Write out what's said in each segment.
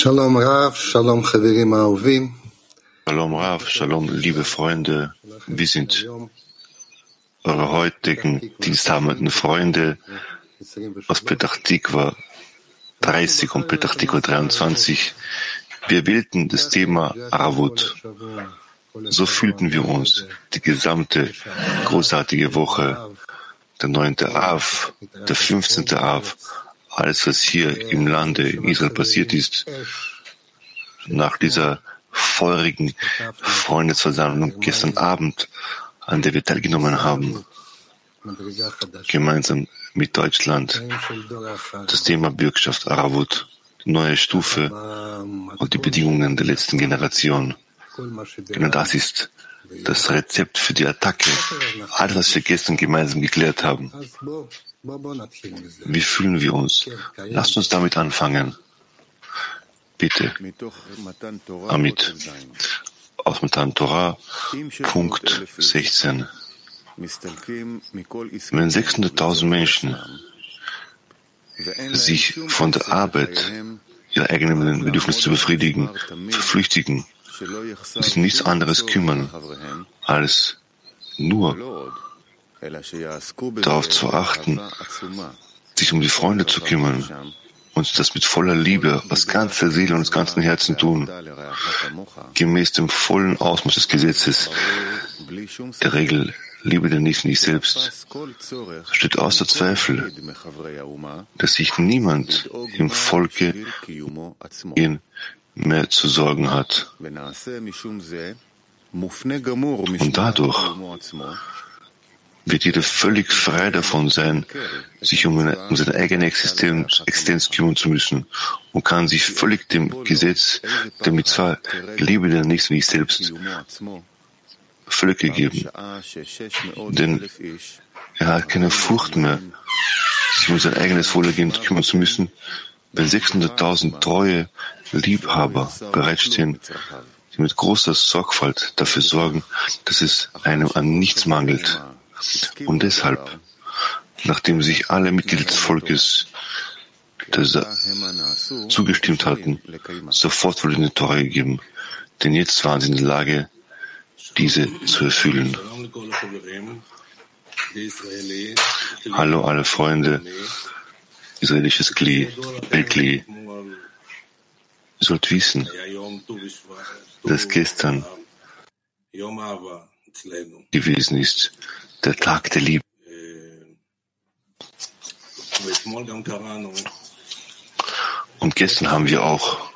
Shalom Rav, Shalom Chaverim Ahovim. Shalom Rav, Shalom, liebe Freunde. Wir sind eure heutigen diensthabenden Freunde aus Petach Tikva 30 und Petach Tikva 23. Wir wählten das Thema Aravut. So fühlten wir uns die gesamte großartige Woche, der 9. Av, der 15. Av, alles, was hier im Lande Israel passiert ist, nach dieser feurigen Freundesversammlung gestern Abend, an der wir teilgenommen haben, gemeinsam mit Deutschland, das Thema Bürgschaft Aravut, neue Stufe und die Bedingungen der letzten Generation. Genau das ist das Rezept für die Attacke. Alles, was wir gestern gemeinsam geklärt haben. Wie fühlen wir uns? Lasst uns damit anfangen. Bitte. Amit. Aus Matan Torah, Punkt 16. Wenn 600.000 Menschen sich von der Arbeit, ihre eigenen Bedürfnisse zu befriedigen, verflüchtigen, sich nichts anderes kümmern, als nur darauf zu achten, sich um die Freunde zu kümmern und das mit voller Liebe aus ganzer Seele und aus ganzem Herzen tun, gemäß dem vollen Ausmaß des Gesetzes, der Regel Liebe den Nächsten nicht selbst, steht außer Zweifel, dass sich niemand im Volke mehr zu sorgen hat. Und dadurch wird jeder völlig frei davon sein, sich um, eine, um seine eigene Existenz, Existenz, kümmern zu müssen und kann sich völlig dem Gesetz der Mitzvah, liebe den Nächsten wie ich selbst, völlig gegeben. Denn er hat keine Furcht mehr, sich um sein eigenes Wohlergehen kümmern zu müssen, wenn 600.000 treue Liebhaber bereitstehen, die mit großer Sorgfalt dafür sorgen, dass es einem an nichts mangelt. Und deshalb, nachdem sich alle Mitglieder des Volkes zugestimmt hatten, sofort wurde eine Tora gegeben, denn jetzt waren sie in der Lage, diese zu erfüllen. Hallo alle Freunde, israelisches Kli, Elkli. Ihr sollt wissen, dass gestern gewesen ist, der Tag der Liebe. Und gestern haben wir auch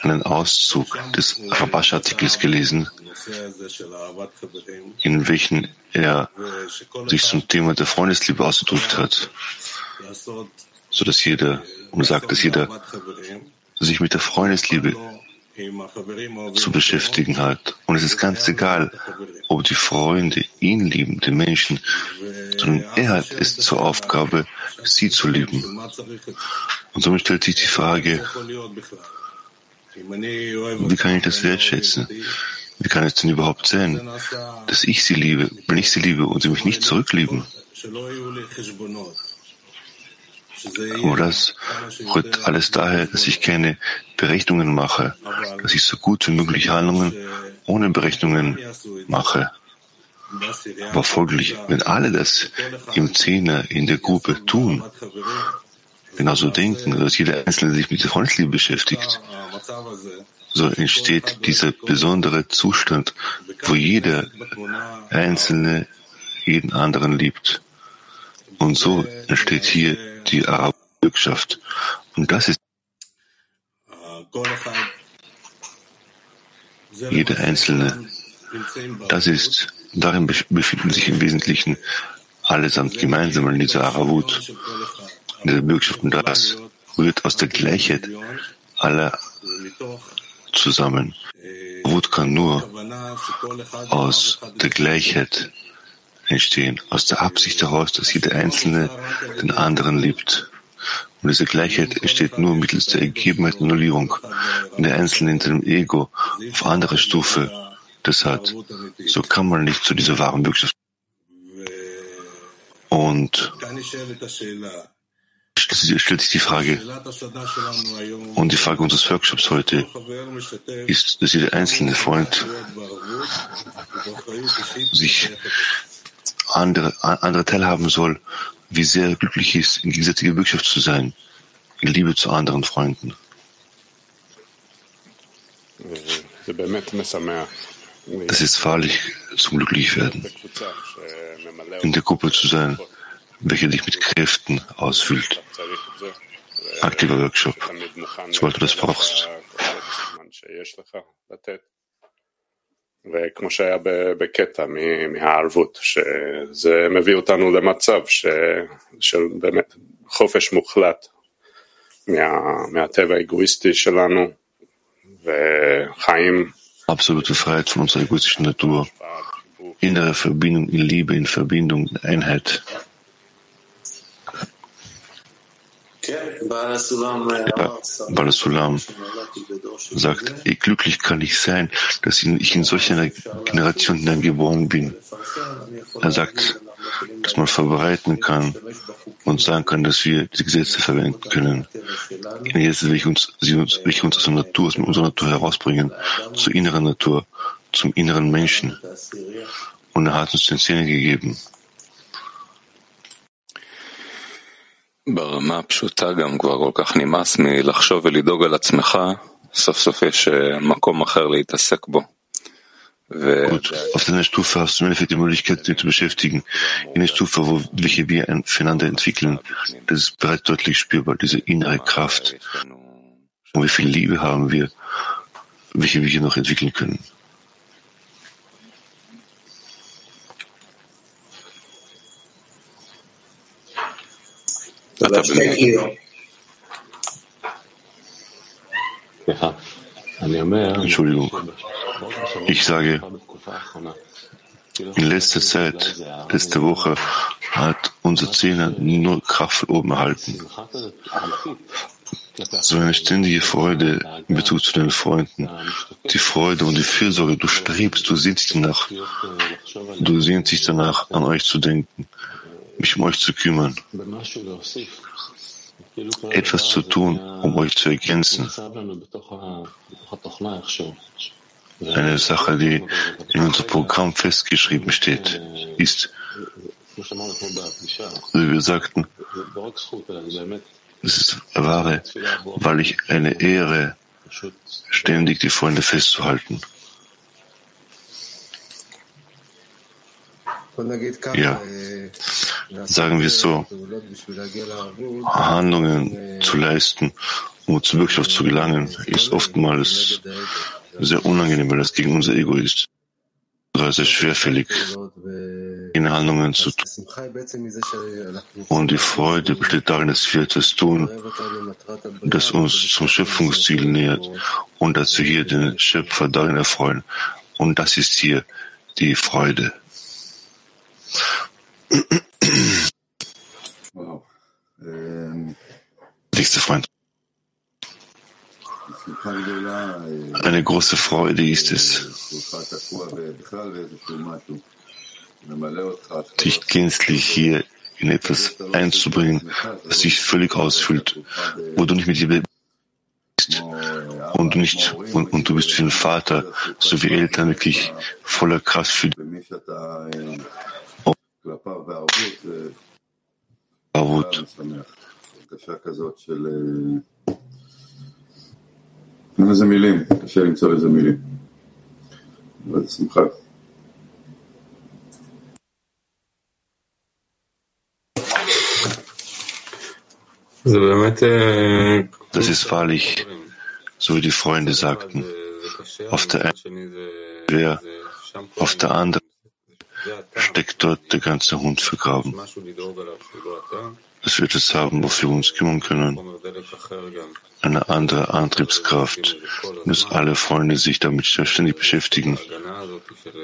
einen Auszug des Rabash-Artikels gelesen, in welchem er sich zum Thema der Freundesliebe ausgedrückt hat, so dass jeder, und sagt, dass jeder sich mit der Freundesliebe zu beschäftigen hat. Und es ist ganz egal, ob die Freunde ihn lieben, den Menschen, sondern er hat es zur Aufgabe, sie zu lieben. Und somit stellt sich die Frage, wie kann ich das wertschätzen? Wie kann es denn überhaupt sein, dass ich sie liebe, wenn ich sie liebe und sie mich nicht zurücklieben? Aber das rührt alles daher, dass ich keine Berechnungen mache, dass ich so gut wie möglich Handlungen ohne Berechnungen mache. Aber folglich, wenn alle das im Zehner in der Gruppe tun, genauso denken, dass jeder Einzelne sich mit der Freundesliebe beschäftigt, so entsteht dieser besondere Zustand, wo jeder Einzelne jeden anderen liebt. Und so entsteht hier die Arabwirtschaft. Und das ist jeder Einzelne. Das ist, darin befinden sich im Wesentlichen allesamt gemeinsam in dieser Aravut, in dieser Bürgschaft. Und das rührt aus der Gleichheit aller zusammen. Wut kann nur aus der Gleichheit entstehen, aus der Absicht heraus, dass jeder Einzelne den anderen liebt. Und diese Gleichheit entsteht nur mittels der Ergebenheit und Annullierung, wenn der Einzelne in seinem Ego auf andere Stufe das hat. So kann man nicht zu dieser wahren Bürgschaft. Und stellt sich die Frage, und die Frage unseres Workshops heute ist, dass jeder einzelne Freund sich andere, andere teilhaben soll, wie sehr glücklich ist, in gegenseitiger Bürgschaft zu sein, in Liebe zu anderen Freunden. Das ist wahrlich zum Glücklichwerden, in der Gruppe zu sein, welche dich mit Kräften ausfüllt. Aktiver Workshop, sobald du das brauchst. וכמו שהיה בקטע מהערבות, שזה מביא אותנו למצב ש, של באמת חופש מוחלט מה, מהטבע האגואיסטי שלנו וחיים. Absolute Freiheit von unserer egoistischen Natur, innere Verbindung in Liebe, in Verbindung, in Einheit. Balasulam sagt, wie glücklich kann ich sein, dass ich in solch einer Generation hineingeboren bin. Er sagt, dass man verbreiten kann und sagen kann, dass wir die Gesetze verwenden können. In Gesetze, welche uns, sie uns, welche uns aus der Natur, aus unserer Natur herausbringen, zur inneren Natur, zum inneren Menschen. Und er hat uns den Zähne gegeben. ברמה הפשוטה גם כבר כל כך נמאס מלחשוב ולדאוג על עצמך, סוף סוף יש מקום אחר להתעסק בו. Gut, auf deiner Stufe hast du im Endeffekt die Möglichkeit, dich zu beschäftigen. In der Stufe, wo, welche wir füreinander entwickeln, das ist bereits deutlich spürbar, diese innere Kraft. Und wie viel Liebe haben wir, welche wir hier noch entwickeln können. Entschuldigung. Ich sage, in letzter Zeit, letzte Woche, hat unser Zehner nur Kraft oben erhalten. So eine ständige Freude in Bezug zu deinen Freunden. Die Freude und die Fürsorge, du strebst, du sehnst dich danach. Du sehnst dich danach, an euch zu denken, mich um euch zu kümmern etwas zu tun, um euch zu ergänzen. Eine Sache, die in unserem Programm festgeschrieben steht, ist, wie wir sagten, es ist wahre, weil ich eine Ehre, ständig die Freunde festzuhalten. Ja, sagen wir es so, Handlungen zu leisten, um zur Bürgschaft zu gelangen, ist oftmals sehr unangenehm, weil das gegen unser Ego ist. Oder sehr schwerfällig, in Handlungen zu tun. Und die Freude besteht darin, dass wir etwas tun, das uns zum Schöpfungsziel nähert und dass wir hier den Schöpfer darin erfreuen. Und das ist hier die Freude. Wow. Nächster Freund. Eine große Freude ist es, dich gänzlich hier in etwas einzubringen, was dich völlig ausfüllt, wo du nicht mit dir bist und du nicht und, und du bist für den Vater sowie Eltern wirklich voller Kraft für dich. Avut. אין לזה מילים, קשה למצוא לזה מילים. אבל שמחה. Das ist wahrlich, so wie die Freunde sagten, auf der einen, wer, auf der anderen steckt dort der ganze Hund vergraben. Es wird es haben, wofür wir uns kümmern können. Eine andere Antriebskraft, dass alle Freunde sich damit ständig beschäftigen.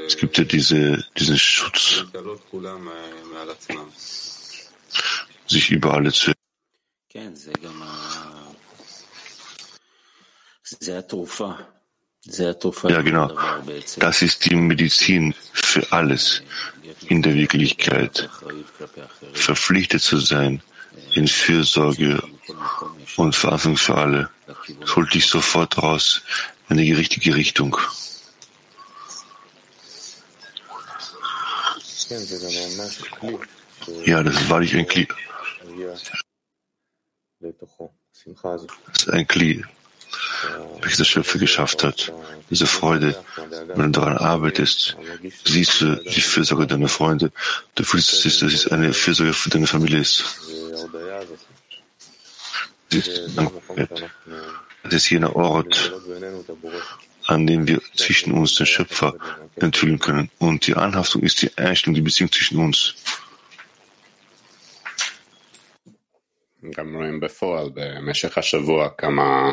Es gibt ja diese, diesen Schutz, sich über alle zu Ja, genau. Das ist die Medizin für alles in der Wirklichkeit. Verpflichtet zu sein in Fürsorge und Verantwortung für alle. holt dich sofort raus in die richtige Richtung. Ja, das ist wahrlich ein Kli. Das ist ein Kli, welches der Schöpfer geschafft hat. Diese Freude, wenn du daran arbeitest, siehst du die Fürsorge deiner Freunde. Du fühlst, dass es eine Fürsorge für deine Familie ist. Das ist jener Ort, an dem wir zwischen uns den Schöpfer enthüllen können. Und die Anhaftung ist die Einstellung, die Beziehung zwischen uns.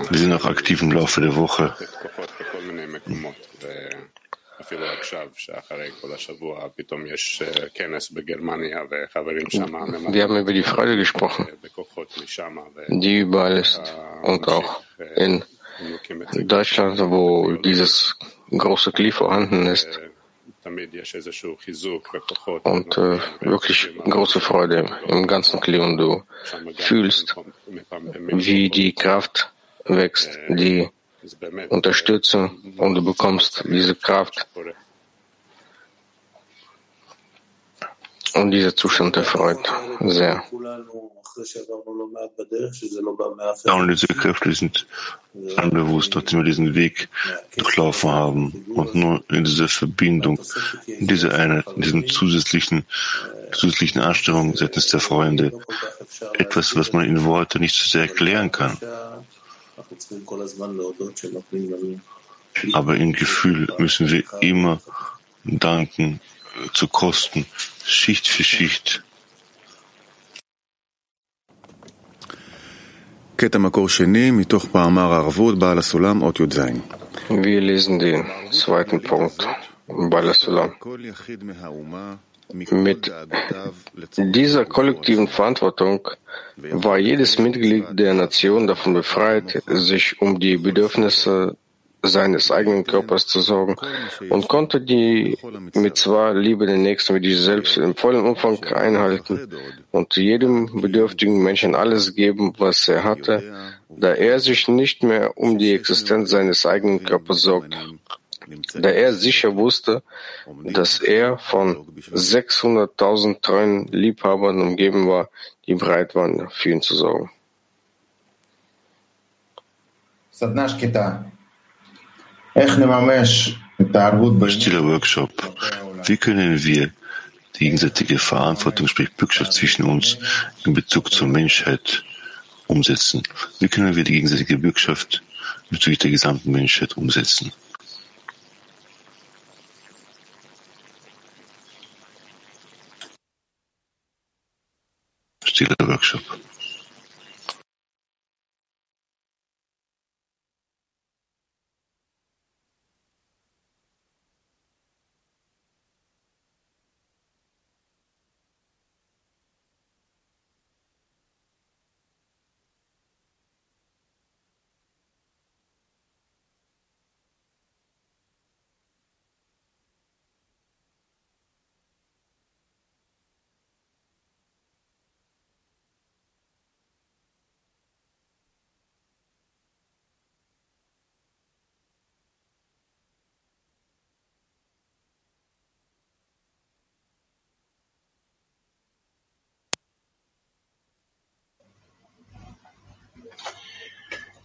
Wir sind auch aktiv im Laufe der Woche. Wir haben über die Freude gesprochen, die überall ist und auch in Deutschland, wo dieses große Kli vorhanden ist und äh, wirklich große Freude im ganzen Kli und du fühlst, wie die Kraft wächst, die Unterstützung und du bekommst diese Kraft und dieser Zustand erfreut sehr. Und diese Kräfte sind anbewusst, nachdem wir diesen Weg durchlaufen haben. Und nur in dieser Verbindung, in dieser Einheit, in diesen zusätzlichen, zusätzlichen Anstrengungen seitens der Freunde, etwas, was man in Worte nicht so sehr erklären kann. Aber im Gefühl müssen wir immer danken, zu kosten, Schicht für Schicht. Wir lesen den zweiten Punkt, Bala Sulam. Mit dieser kollektiven Verantwortung war jedes Mitglied der Nation davon befreit, sich um die Bedürfnisse seines eigenen Körpers zu sorgen und konnte die mit zwar Liebe den Nächsten wie dich selbst im vollen Umfang einhalten und jedem bedürftigen Menschen alles geben, was er hatte, da er sich nicht mehr um die Existenz seines eigenen Körpers sorgt, da er sicher wusste, dass er von 600.000 treuen Liebhabern umgeben war, die bereit waren, für ihn zu sorgen. Stiller Workshop. Wie können wir die gegenseitige Verantwortung, sprich Bürgschaft zwischen uns in Bezug zur Menschheit umsetzen? Wie können wir die gegenseitige Bürgschaft bezüglich der gesamten Menschheit umsetzen? Stiller Workshop.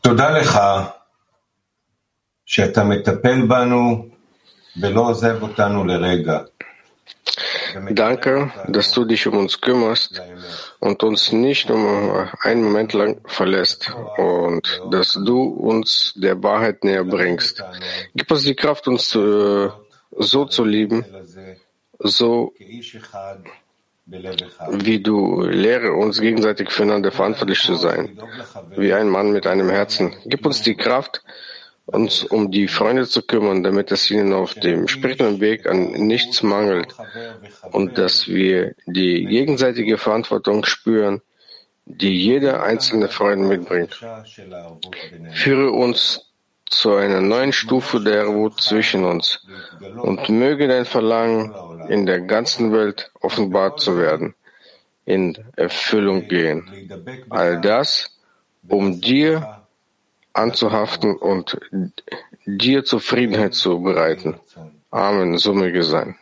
תודה לך שאתה מטפל בנו ולא עוזב אותנו לרגע. Danke, dass du dich um uns kümmerst und uns nicht nur einen Moment lang verlässt und dass du uns der Wahrheit näher bringst. Gib uns die Kraft, uns zu, so zu lieben, so wie du lehre uns gegenseitig füreinander verantwortlich zu sein, wie ein Mann mit einem Herzen. Gib uns die Kraft, uns um die Freunde zu kümmern, damit es ihnen auf dem spirituellen Weg an nichts mangelt und dass wir die gegenseitige Verantwortung spüren, die jeder einzelne Freund mitbringt. Führe uns zu einer neuen Stufe der Wut zwischen uns und möge dein Verlangen, in der ganzen Welt offenbart zu werden, in Erfüllung gehen. All das, um dir anzuhaften und dir Zufriedenheit zu bereiten. Amen, so möge sein.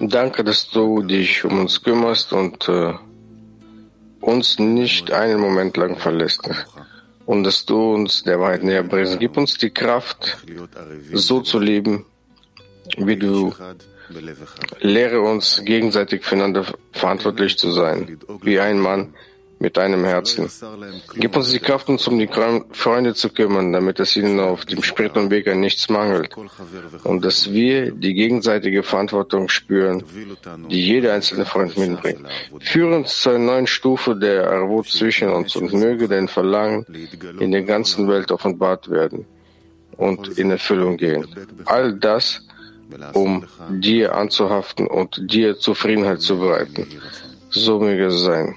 Danke, dass du dich um uns kümmerst und äh, uns nicht einen Moment lang verlässt. Und dass du uns der Wahrheit näher bringst. Gib uns die Kraft, so zu leben, wie du Lehre uns, gegenseitig füreinander verantwortlich zu sein, wie ein Mann, mit deinem Herzen. Gib uns die Kraft, uns um die Freunde zu kümmern, damit es ihnen auf dem spirituellen Weg an nichts mangelt. Und dass wir die gegenseitige Verantwortung spüren, die jeder einzelne Freund mitbringt. Führe uns zu einer neuen Stufe der Arvut zwischen uns und möge dein Verlangen in der ganzen Welt offenbart werden und in Erfüllung gehen. All das, um dir anzuhaften und dir Zufriedenheit zu bereiten. So möge es sein.